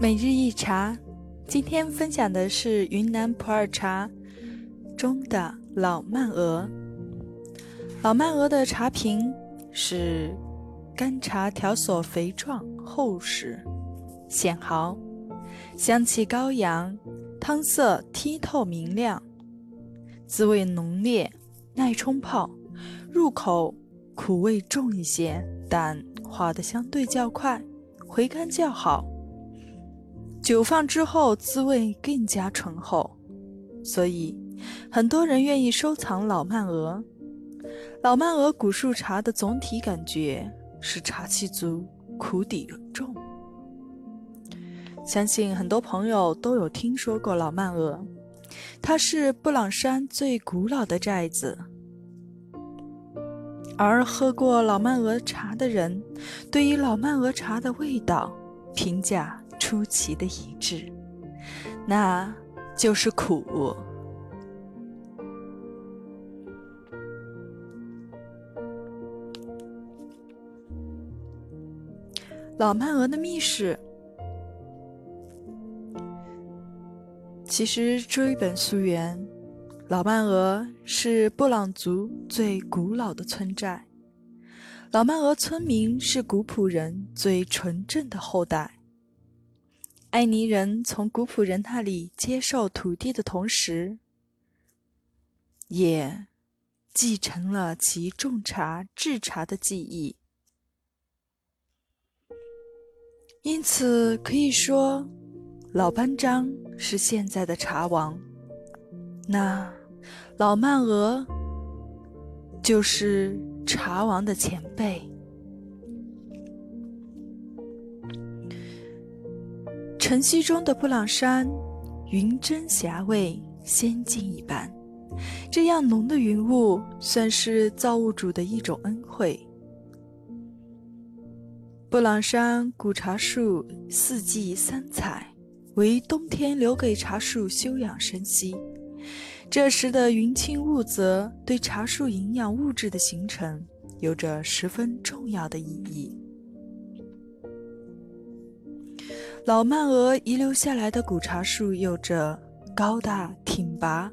每日一茶，今天分享的是云南普洱茶中的老曼鹅。老曼鹅的茶瓶是干茶条索肥壮厚实，显毫，香气高扬，汤色剔透明亮，滋味浓烈，耐冲泡，入口苦味重一些，但化的相对较快，回甘较好。久放之后，滋味更加醇厚，所以很多人愿意收藏老曼鹅。老曼鹅古树茶的总体感觉是茶气足，苦底重。相信很多朋友都有听说过老曼鹅，它是布朗山最古老的寨子。而喝过老曼鹅茶的人，对于老曼鹅茶的味道评价。出奇的一致，那就是苦。老曼鹅的秘史，其实追本溯源，老曼鹅是布朗族最古老的村寨，老曼鹅村民是古朴人最纯正的后代。埃尼人从古朴人那里接受土地的同时，也继承了其种茶制茶的技艺。因此可以说，老班章是现在的茶王，那老曼鹅就是茶王的前辈。晨曦中的布朗山，云蒸霞蔚，仙境一般。这样浓的云雾，算是造物主的一种恩惠。布朗山古茶树四季三彩，为冬天留给茶树休养生息。这时的云清雾泽，对茶树营养物质的形成有着十分重要的意义。老曼峨遗留下来的古茶树有着高大挺拔，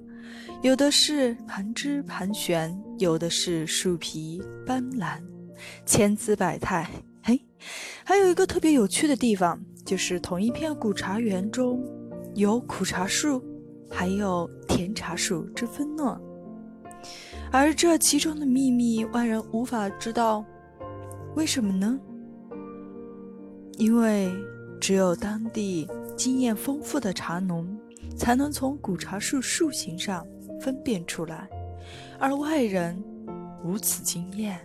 有的是盘枝盘旋，有的是树皮斑斓，千姿百态。嘿，还有一个特别有趣的地方，就是同一片古茶园中有苦茶树，还有甜茶树之分呢。而这其中的秘密，外人无法知道。为什么呢？因为。只有当地经验丰富的茶农，才能从古茶树树形上分辨出来，而外人无此经验。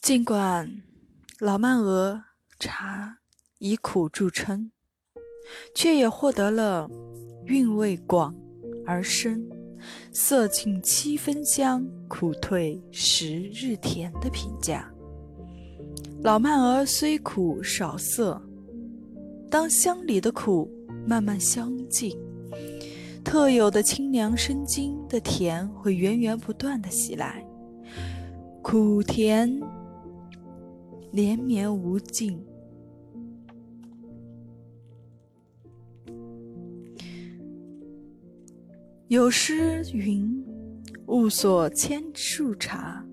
尽管老曼鹅茶以苦著称，却也获得了韵味广而深、色近七分香、苦退十日甜的评价。老曼鹅虽苦少涩，当香里的苦慢慢消尽，特有的清凉生津的甜会源源不断的袭来，苦甜。连绵无尽。有诗云：“雾锁千树茶，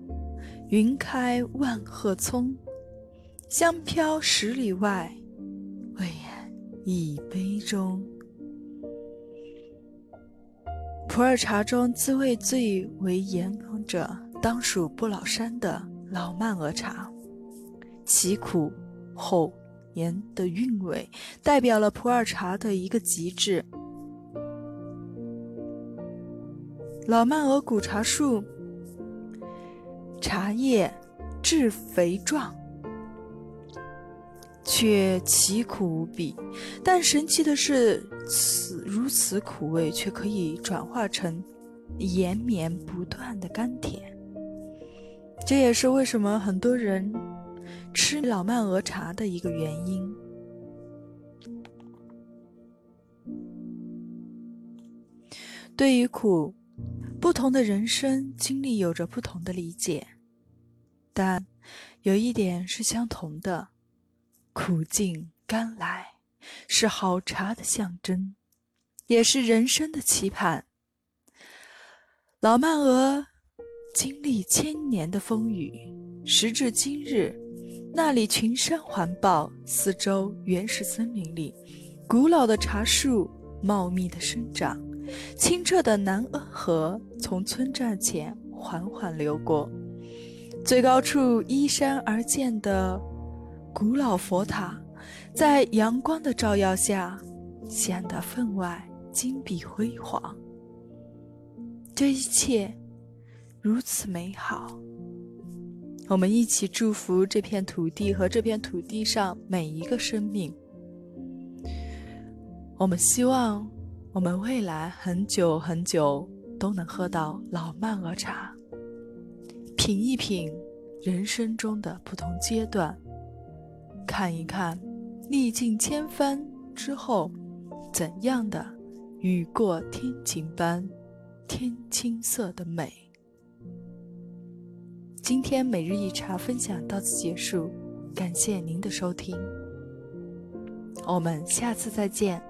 云开万壑葱。香飘十里外，味一杯中。”普洱茶中滋味最为严重者，当属不老山的老曼鹅茶。其苦、厚、盐的韵味，代表了普洱茶的一个极致。老曼鹅古茶树，茶叶质肥壮，却奇苦无比。但神奇的是，此如此苦味，却可以转化成延绵不断的甘甜。这也是为什么很多人。吃老曼鹅茶的一个原因。对于苦，不同的人生经历有着不同的理解，但有一点是相同的：苦尽甘来，是好茶的象征，也是人生的期盼。老曼鹅经历千年的风雨，时至今日，那里群山环抱，四周原始森林里，古老的茶树茂密的生长。清澈的南恩河从村寨前缓缓流过，最高处依山而建的古老佛塔，在阳光的照耀下显得分外金碧辉煌。这一切如此美好，我们一起祝福这片土地和这片土地上每一个生命。我们希望。我们未来很久很久都能喝到老曼鹅茶，品一品人生中的不同阶段，看一看历尽千帆之后怎样的雨过天晴般天青色的美。今天每日一茶分享到此结束，感谢您的收听，我们下次再见。